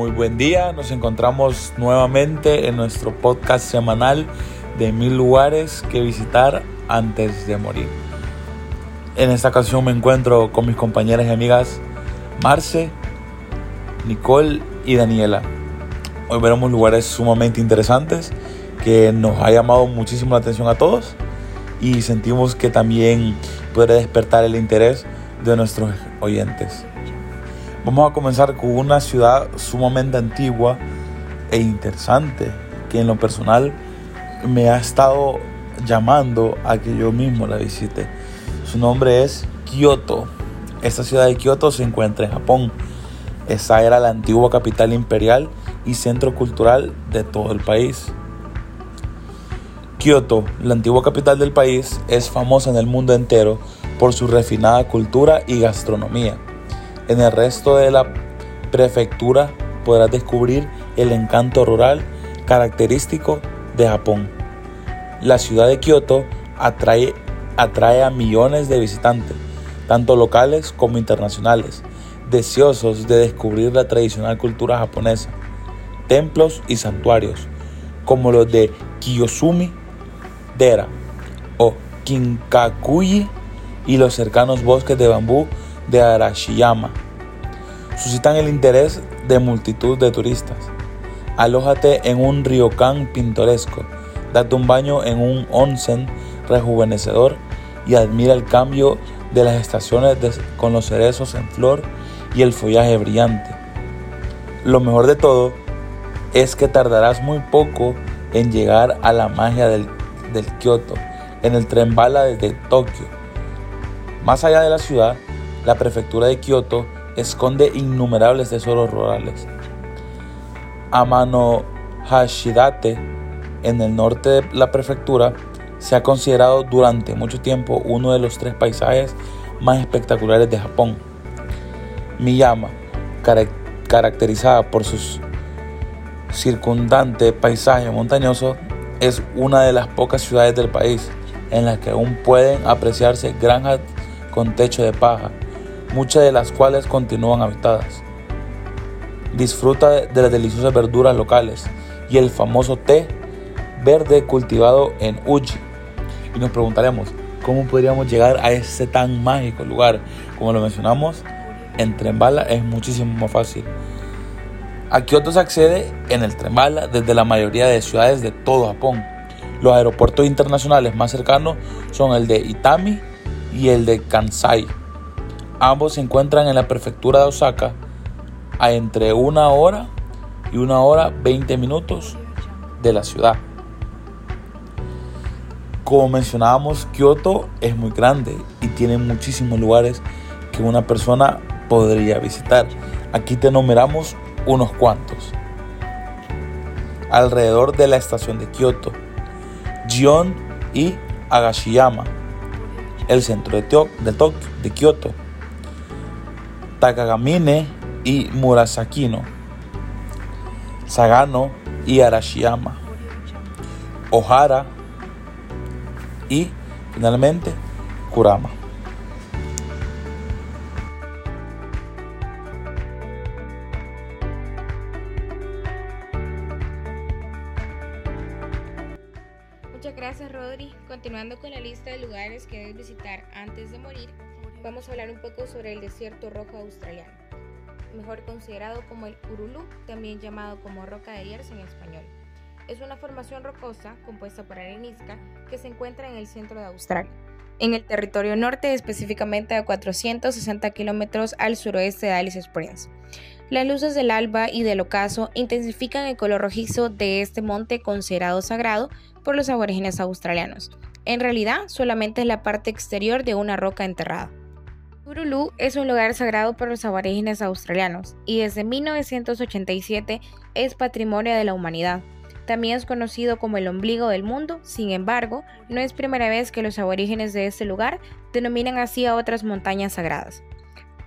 Muy buen día, nos encontramos nuevamente en nuestro podcast semanal de mil lugares que visitar antes de morir. En esta ocasión me encuentro con mis compañeras y amigas Marce, Nicole y Daniela. Hoy veremos lugares sumamente interesantes que nos ha llamado muchísimo la atención a todos y sentimos que también puede despertar el interés de nuestros oyentes. Vamos a comenzar con una ciudad sumamente antigua e interesante que en lo personal me ha estado llamando a que yo mismo la visite. Su nombre es Kioto. Esta ciudad de Kioto se encuentra en Japón. Esa era la antigua capital imperial y centro cultural de todo el país. Kioto, la antigua capital del país, es famosa en el mundo entero por su refinada cultura y gastronomía. En el resto de la prefectura podrás descubrir el encanto rural característico de Japón. La ciudad de Kioto atrae, a millones de visitantes, tanto locales como internacionales, deseosos de descubrir la tradicional cultura japonesa, templos y santuarios, como los de Kiyosumi Dera o Kinkakuyi y los cercanos bosques de bambú de Arashiyama suscitan el interés de multitud de turistas. Alójate en un ryokan pintoresco, date un baño en un onsen rejuvenecedor y admira el cambio de las estaciones con los cerezos en flor y el follaje brillante. Lo mejor de todo es que tardarás muy poco en llegar a la magia del, del Kyoto en el tren bala desde Tokio. Más allá de la ciudad, la prefectura de Kioto esconde innumerables tesoros rurales. Amano Hashidate, en el norte de la prefectura, se ha considerado durante mucho tiempo uno de los tres paisajes más espectaculares de Japón. Miyama, caracterizada por su circundante paisaje montañoso, es una de las pocas ciudades del país en las que aún pueden apreciarse granjas con techo de paja, muchas de las cuales continúan habitadas. Disfruta de las deliciosas verduras locales y el famoso té verde cultivado en Uji. Y nos preguntaremos, ¿cómo podríamos llegar a ese tan mágico lugar? Como lo mencionamos, en tren bala es muchísimo más fácil. A Kioto se accede en el tren bala desde la mayoría de ciudades de todo Japón. Los aeropuertos internacionales más cercanos son el de Itami y el de Kansai. Ambos se encuentran en la prefectura de Osaka a entre una hora y una hora 20 minutos de la ciudad. Como mencionábamos, Kioto es muy grande y tiene muchísimos lugares que una persona podría visitar. Aquí te enumeramos unos cuantos. Alrededor de la estación de Kioto, Gion y Agashiyama, el centro de, Tokio, de Kioto, Takagamine y Murasakino, Sagano y Arashiyama, Ohara y finalmente Kurama. Muchas gracias Rodri. Continuando con la lista de lugares que debes visitar antes de morir, vamos a hablar un poco sobre el desierto rojo australiano, mejor considerado como el Urulu, también llamado como roca de hierro en español. Es una formación rocosa compuesta por arenisca que se encuentra en el centro de Australia, en el territorio norte, específicamente a 460 kilómetros al suroeste de Alice Springs. Las luces del alba y del ocaso intensifican el color rojizo de este monte considerado sagrado por los aborígenes australianos. En realidad, solamente es la parte exterior de una roca enterrada. Urulu es un lugar sagrado para los aborígenes australianos y desde 1987 es patrimonio de la humanidad. También es conocido como el ombligo del mundo, sin embargo, no es primera vez que los aborígenes de este lugar denominan así a otras montañas sagradas.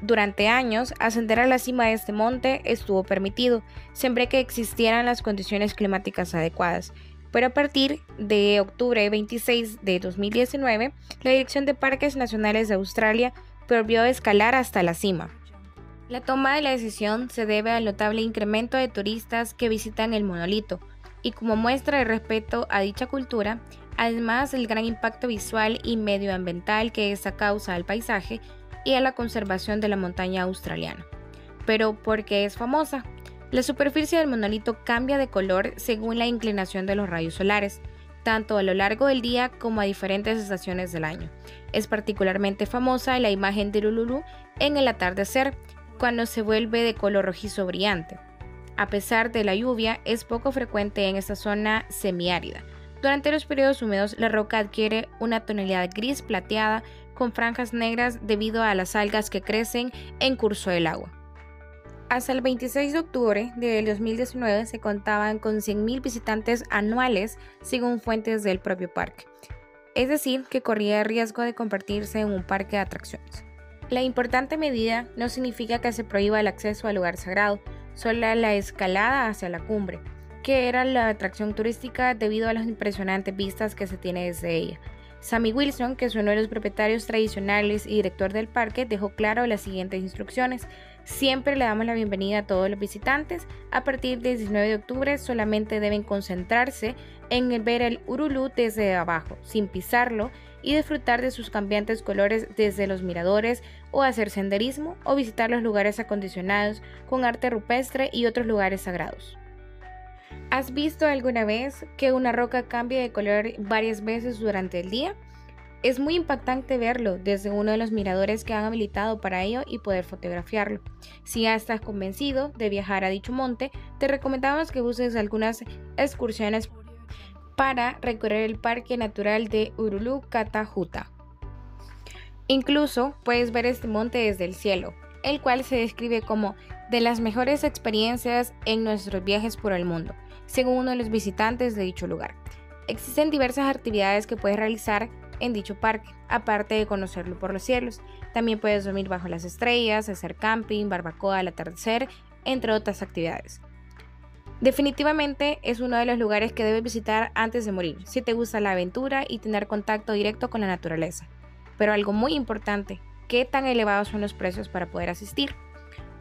Durante años, ascender a la cima de este monte estuvo permitido, siempre que existieran las condiciones climáticas adecuadas, pero a partir de octubre 26 de 2019, la Dirección de Parques Nacionales de Australia prohibió escalar hasta la cima. La toma de la decisión se debe al notable incremento de turistas que visitan el monolito y como muestra de respeto a dicha cultura, además del gran impacto visual y medioambiental que esta causa al paisaje y a la conservación de la montaña australiana. Pero ¿por qué es famosa? La superficie del monolito cambia de color según la inclinación de los rayos solares, tanto a lo largo del día como a diferentes estaciones del año. Es particularmente famosa la imagen de Uluru en el atardecer, cuando se vuelve de color rojizo brillante. A pesar de la lluvia, es poco frecuente en esta zona semiárida. Durante los periodos húmedos, la roca adquiere una tonalidad gris plateada con franjas negras debido a las algas que crecen en curso del agua. Hasta el 26 de octubre del 2019 se contaban con 100.000 visitantes anuales según fuentes del propio parque, es decir, que corría el riesgo de convertirse en un parque de atracciones. La importante medida no significa que se prohíba el acceso al lugar sagrado, solo la escalada hacia la cumbre, que era la atracción turística debido a las impresionantes vistas que se tiene desde ella. Sammy Wilson, que es uno de los propietarios tradicionales y director del parque, dejó claro las siguientes instrucciones. Siempre le damos la bienvenida a todos los visitantes. A partir del 19 de octubre solamente deben concentrarse en ver el Urulú desde abajo, sin pisarlo, y disfrutar de sus cambiantes colores desde los miradores o hacer senderismo o visitar los lugares acondicionados con arte rupestre y otros lugares sagrados. ¿Has visto alguna vez que una roca cambie de color varias veces durante el día? Es muy impactante verlo desde uno de los miradores que han habilitado para ello y poder fotografiarlo. Si ya estás convencido de viajar a dicho monte, te recomendamos que uses algunas excursiones para recorrer el Parque Natural de Urulu Catajuta. Incluso puedes ver este monte desde el cielo, el cual se describe como de las mejores experiencias en nuestros viajes por el mundo, según uno de los visitantes de dicho lugar. Existen diversas actividades que puedes realizar en dicho parque, aparte de conocerlo por los cielos. También puedes dormir bajo las estrellas, hacer camping, barbacoa al atardecer, entre otras actividades. Definitivamente es uno de los lugares que debes visitar antes de morir, si te gusta la aventura y tener contacto directo con la naturaleza. Pero algo muy importante, ¿qué tan elevados son los precios para poder asistir?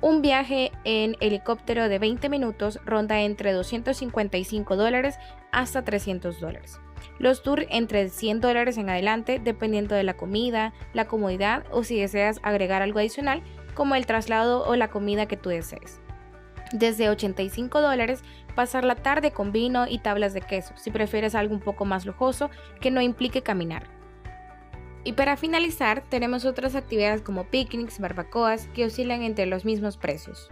Un viaje en helicóptero de 20 minutos ronda entre 255 dólares hasta 300 dólares. Los tours entre 100 dólares en adelante dependiendo de la comida, la comodidad o si deseas agregar algo adicional como el traslado o la comida que tú desees. Desde 85 dólares pasar la tarde con vino y tablas de queso si prefieres algo un poco más lujoso que no implique caminar. Y para finalizar, tenemos otras actividades como picnics, barbacoas, que oscilan entre los mismos precios.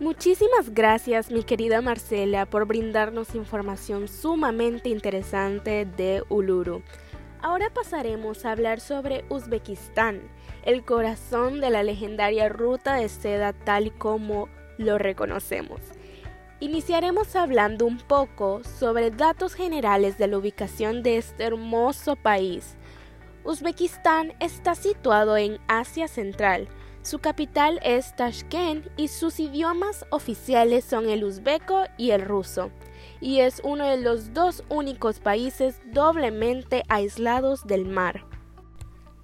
Muchísimas gracias mi querida Marcela por brindarnos información sumamente interesante de Uluru. Ahora pasaremos a hablar sobre Uzbekistán, el corazón de la legendaria ruta de seda tal como lo reconocemos. Iniciaremos hablando un poco sobre datos generales de la ubicación de este hermoso país. Uzbekistán está situado en Asia Central. Su capital es Tashkent y sus idiomas oficiales son el uzbeco y el ruso, y es uno de los dos únicos países doblemente aislados del mar.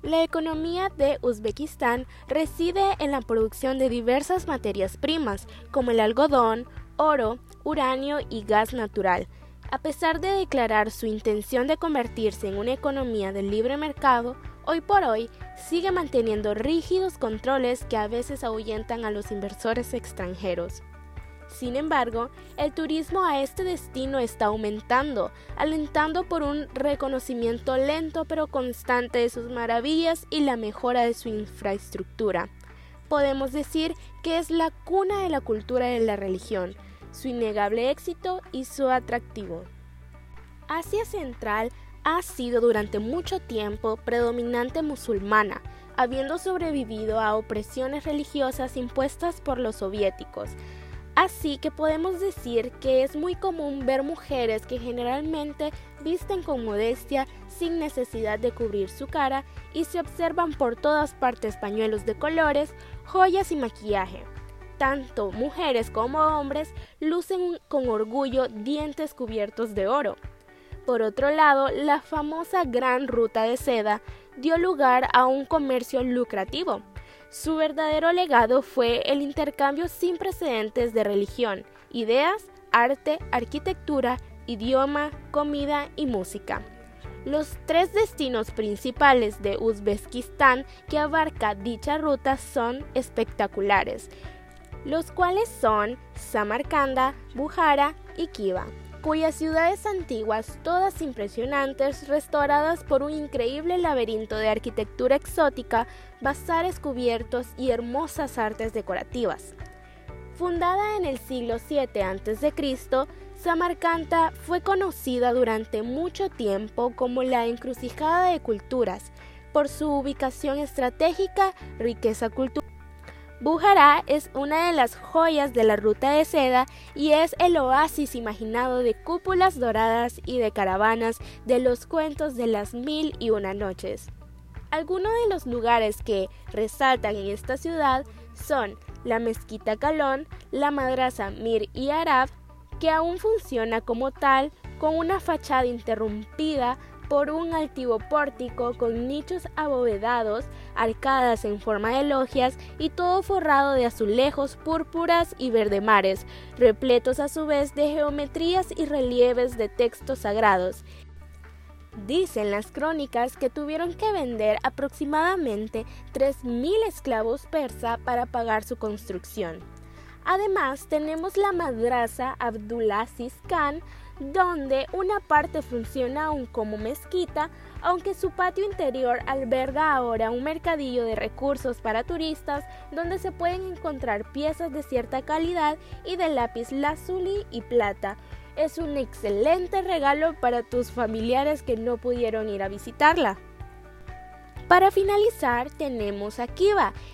La economía de Uzbekistán reside en la producción de diversas materias primas, como el algodón, oro, uranio y gas natural. A pesar de declarar su intención de convertirse en una economía del libre mercado, hoy por hoy sigue manteniendo rígidos controles que a veces ahuyentan a los inversores extranjeros. Sin embargo, el turismo a este destino está aumentando, alentando por un reconocimiento lento pero constante de sus maravillas y la mejora de su infraestructura. Podemos decir que es la cuna de la cultura de la religión, su innegable éxito y su atractivo. Asia Central ha sido durante mucho tiempo predominante musulmana, habiendo sobrevivido a opresiones religiosas impuestas por los soviéticos, Así que podemos decir que es muy común ver mujeres que generalmente visten con modestia sin necesidad de cubrir su cara y se observan por todas partes pañuelos de colores, joyas y maquillaje. Tanto mujeres como hombres lucen con orgullo dientes cubiertos de oro. Por otro lado, la famosa Gran Ruta de Seda dio lugar a un comercio lucrativo. Su verdadero legado fue el intercambio sin precedentes de religión, ideas, arte, arquitectura, idioma, comida y música. Los tres destinos principales de Uzbekistán que abarca dicha ruta son espectaculares, los cuales son Samarcanda, Bujara y Kiva, cuyas ciudades antiguas, todas impresionantes, restauradas por un increíble laberinto de arquitectura exótica, bazares cubiertos y hermosas artes decorativas. Fundada en el siglo VII a.C., Samarcanda fue conocida durante mucho tiempo como la encrucijada de culturas por su ubicación estratégica, riqueza cultural. Bujará es una de las joyas de la ruta de seda y es el oasis imaginado de cúpulas doradas y de caravanas de los cuentos de las mil y una noches. Algunos de los lugares que resaltan en esta ciudad son la mezquita Calón, la madraza Mir y Arab, que aún funciona como tal con una fachada interrumpida por un altivo pórtico con nichos abovedados, arcadas en forma de logias y todo forrado de azulejos, púrpuras y verdemares, repletos a su vez de geometrías y relieves de textos sagrados. Dicen las crónicas que tuvieron que vender aproximadamente 3.000 esclavos persa para pagar su construcción. Además, tenemos la madraza Abdulaziz Khan, donde una parte funciona aún como mezquita, aunque su patio interior alberga ahora un mercadillo de recursos para turistas donde se pueden encontrar piezas de cierta calidad y de lápiz lazuli y plata. Es un excelente regalo para tus familiares que no pudieron ir a visitarla. Para finalizar tenemos a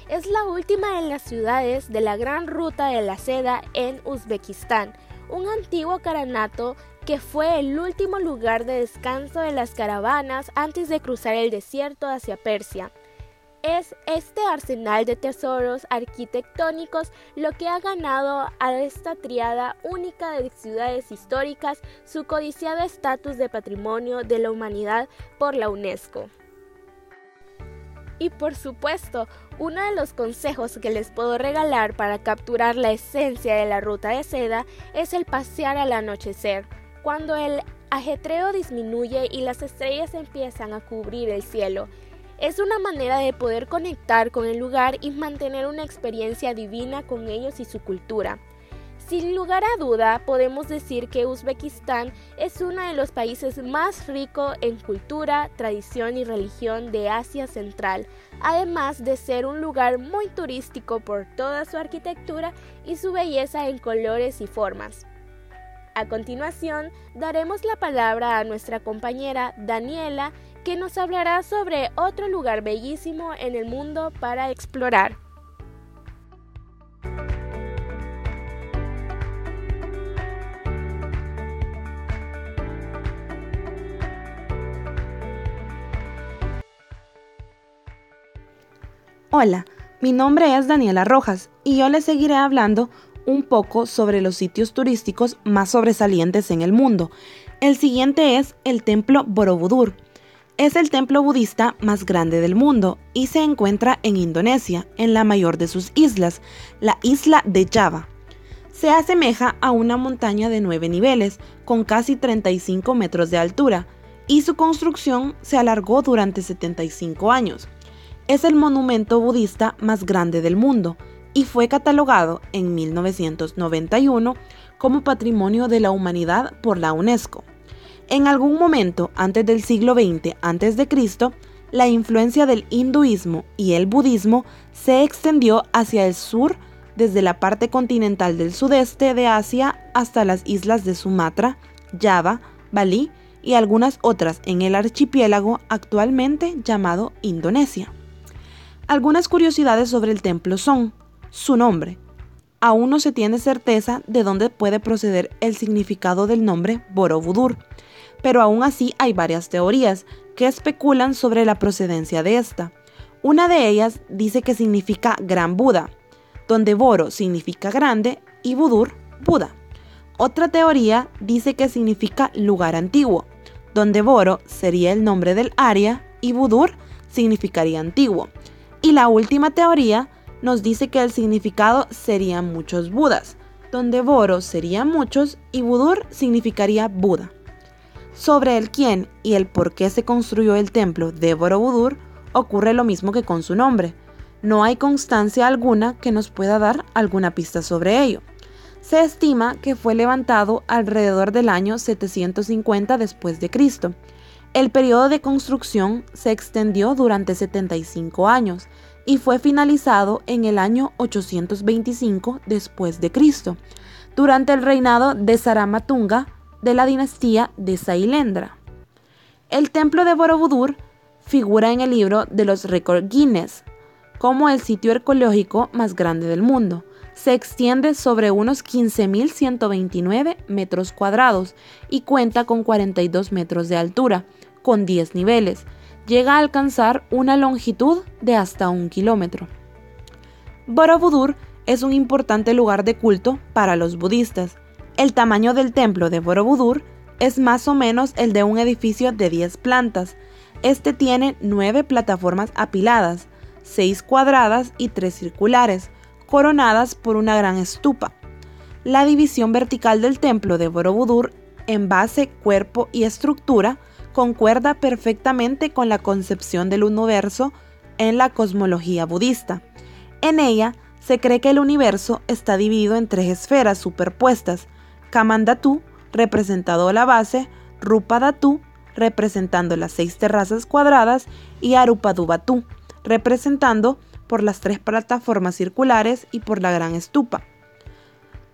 es la última de las ciudades de la Gran Ruta de la Seda en Uzbekistán, un antiguo caranato que fue el último lugar de descanso de las caravanas antes de cruzar el desierto hacia Persia. Es este arsenal de tesoros arquitectónicos lo que ha ganado a esta triada única de ciudades históricas su codiciado estatus de patrimonio de la humanidad por la UNESCO. Y por supuesto, uno de los consejos que les puedo regalar para capturar la esencia de la ruta de seda es el pasear al anochecer, cuando el ajetreo disminuye y las estrellas empiezan a cubrir el cielo. Es una manera de poder conectar con el lugar y mantener una experiencia divina con ellos y su cultura. Sin lugar a duda, podemos decir que Uzbekistán es uno de los países más ricos en cultura, tradición y religión de Asia Central, además de ser un lugar muy turístico por toda su arquitectura y su belleza en colores y formas. A continuación, daremos la palabra a nuestra compañera Daniela, que nos hablará sobre otro lugar bellísimo en el mundo para explorar. Hola, mi nombre es Daniela Rojas y yo les seguiré hablando un poco sobre los sitios turísticos más sobresalientes en el mundo. El siguiente es el templo Borobudur. Es el templo budista más grande del mundo y se encuentra en Indonesia, en la mayor de sus islas, la isla de Java. Se asemeja a una montaña de 9 niveles, con casi 35 metros de altura, y su construcción se alargó durante 75 años es el monumento budista más grande del mundo y fue catalogado en 1991 como Patrimonio de la Humanidad por la UNESCO. En algún momento antes del siglo XX a.C., la influencia del hinduismo y el budismo se extendió hacia el sur desde la parte continental del sudeste de Asia hasta las islas de Sumatra, Java, Bali y algunas otras en el archipiélago actualmente llamado Indonesia. Algunas curiosidades sobre el templo son su nombre. Aún no se tiene certeza de dónde puede proceder el significado del nombre Borobudur, pero aún así hay varias teorías que especulan sobre la procedencia de esta. Una de ellas dice que significa Gran Buda, donde Boro significa grande y Budur, Buda. Otra teoría dice que significa lugar antiguo, donde Boro sería el nombre del área y Budur significaría antiguo. Y la última teoría nos dice que el significado sería muchos Budas, donde Boro sería muchos y Budur significaría Buda. Sobre el quién y el por qué se construyó el templo de Borobudur ocurre lo mismo que con su nombre. No hay constancia alguna que nos pueda dar alguna pista sobre ello. Se estima que fue levantado alrededor del año 750 después de Cristo. El periodo de construcción se extendió durante 75 años y fue finalizado en el año 825 después de Cristo, durante el reinado de Saramatunga de la dinastía de Sailendra. El templo de Borobudur figura en el libro de los récords Guinness como el sitio arqueológico más grande del mundo. Se extiende sobre unos 15.129 metros cuadrados y cuenta con 42 metros de altura, con 10 niveles. Llega a alcanzar una longitud de hasta un kilómetro. Borobudur es un importante lugar de culto para los budistas el tamaño del templo de Borobudur es más o menos el de un edificio de 10 plantas. Este tiene 9 plataformas apiladas, 6 cuadradas y 3 circulares, coronadas por una gran estupa. La división vertical del templo de Borobudur en base, cuerpo y estructura concuerda perfectamente con la concepción del universo en la cosmología budista. En ella se cree que el universo está dividido en tres esferas superpuestas, Kamandatu, representado la base, Rupadatu, representando las seis terrazas cuadradas, y Arupadubatu, representando por las tres plataformas circulares y por la gran estupa.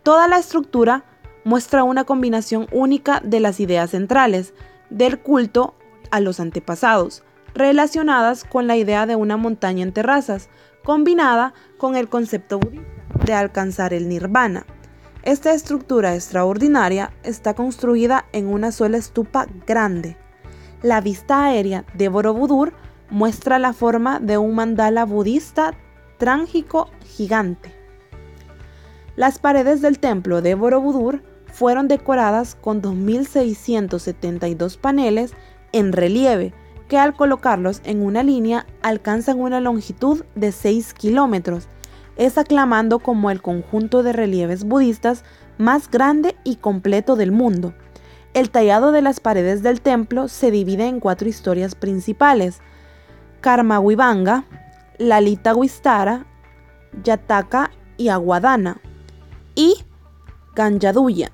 Toda la estructura muestra una combinación única de las ideas centrales del culto a los antepasados, relacionadas con la idea de una montaña en terrazas, combinada con el concepto budista de alcanzar el nirvana. Esta estructura extraordinaria está construida en una sola estupa grande. La vista aérea de Borobudur muestra la forma de un mandala budista trágico gigante. Las paredes del templo de Borobudur fueron decoradas con 2.672 paneles en relieve que al colocarlos en una línea alcanzan una longitud de 6 kilómetros es aclamando como el conjunto de relieves budistas más grande y completo del mundo. El tallado de las paredes del templo se divide en cuatro historias principales: Karmawibanga, Lalita Wistara, Yataka y Aguadana, y Ganjaduya.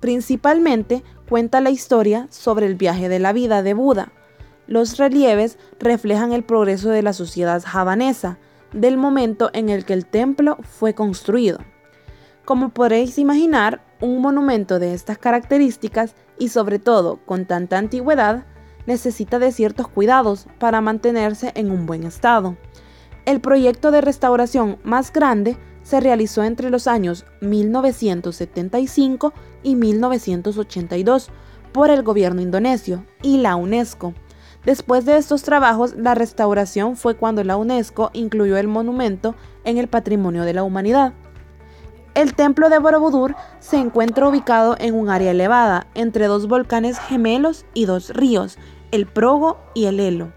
Principalmente cuenta la historia sobre el viaje de la vida de Buda. Los relieves reflejan el progreso de la sociedad javanesa, del momento en el que el templo fue construido. Como podréis imaginar, un monumento de estas características y sobre todo con tanta antigüedad necesita de ciertos cuidados para mantenerse en un buen estado. El proyecto de restauración más grande se realizó entre los años 1975 y 1982 por el gobierno indonesio y la UNESCO Después de estos trabajos, la restauración fue cuando la UNESCO incluyó el monumento en el patrimonio de la humanidad. El templo de Borobudur se encuentra ubicado en un área elevada, entre dos volcanes gemelos y dos ríos, el Progo y el Elo.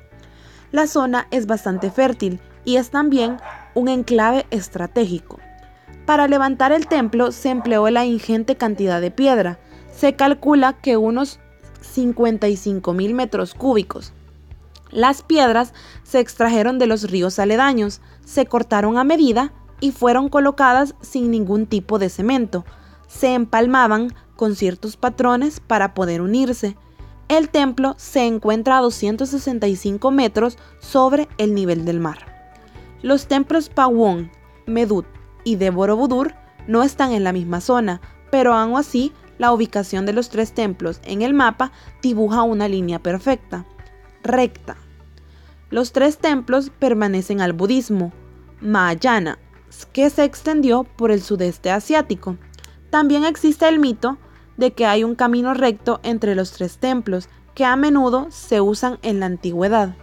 La zona es bastante fértil y es también un enclave estratégico. Para levantar el templo se empleó la ingente cantidad de piedra. Se calcula que unos 55 mil metros cúbicos. Las piedras se extrajeron de los ríos aledaños, se cortaron a medida y fueron colocadas sin ningún tipo de cemento. Se empalmaban con ciertos patrones para poder unirse. El templo se encuentra a 265 metros sobre el nivel del mar. Los templos Pawon, Medut y de Borobudur no están en la misma zona, pero aún así la ubicación de los tres templos en el mapa dibuja una línea perfecta, recta. Los tres templos permanecen al budismo, Mahayana, que se extendió por el sudeste asiático. También existe el mito de que hay un camino recto entre los tres templos que a menudo se usan en la antigüedad.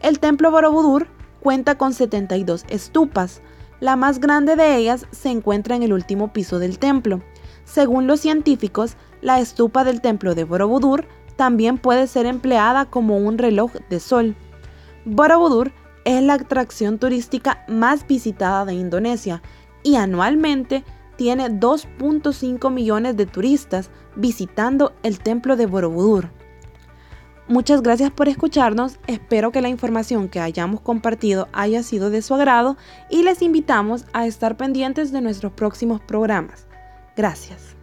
El templo Borobudur cuenta con 72 estupas. La más grande de ellas se encuentra en el último piso del templo según los científicos, la estupa del templo de Borobudur también puede ser empleada como un reloj de sol. Borobudur es la atracción turística más visitada de Indonesia y anualmente tiene 2.5 millones de turistas visitando el templo de Borobudur. Muchas gracias por escucharnos, espero que la información que hayamos compartido haya sido de su agrado y les invitamos a estar pendientes de nuestros próximos programas. Gracias.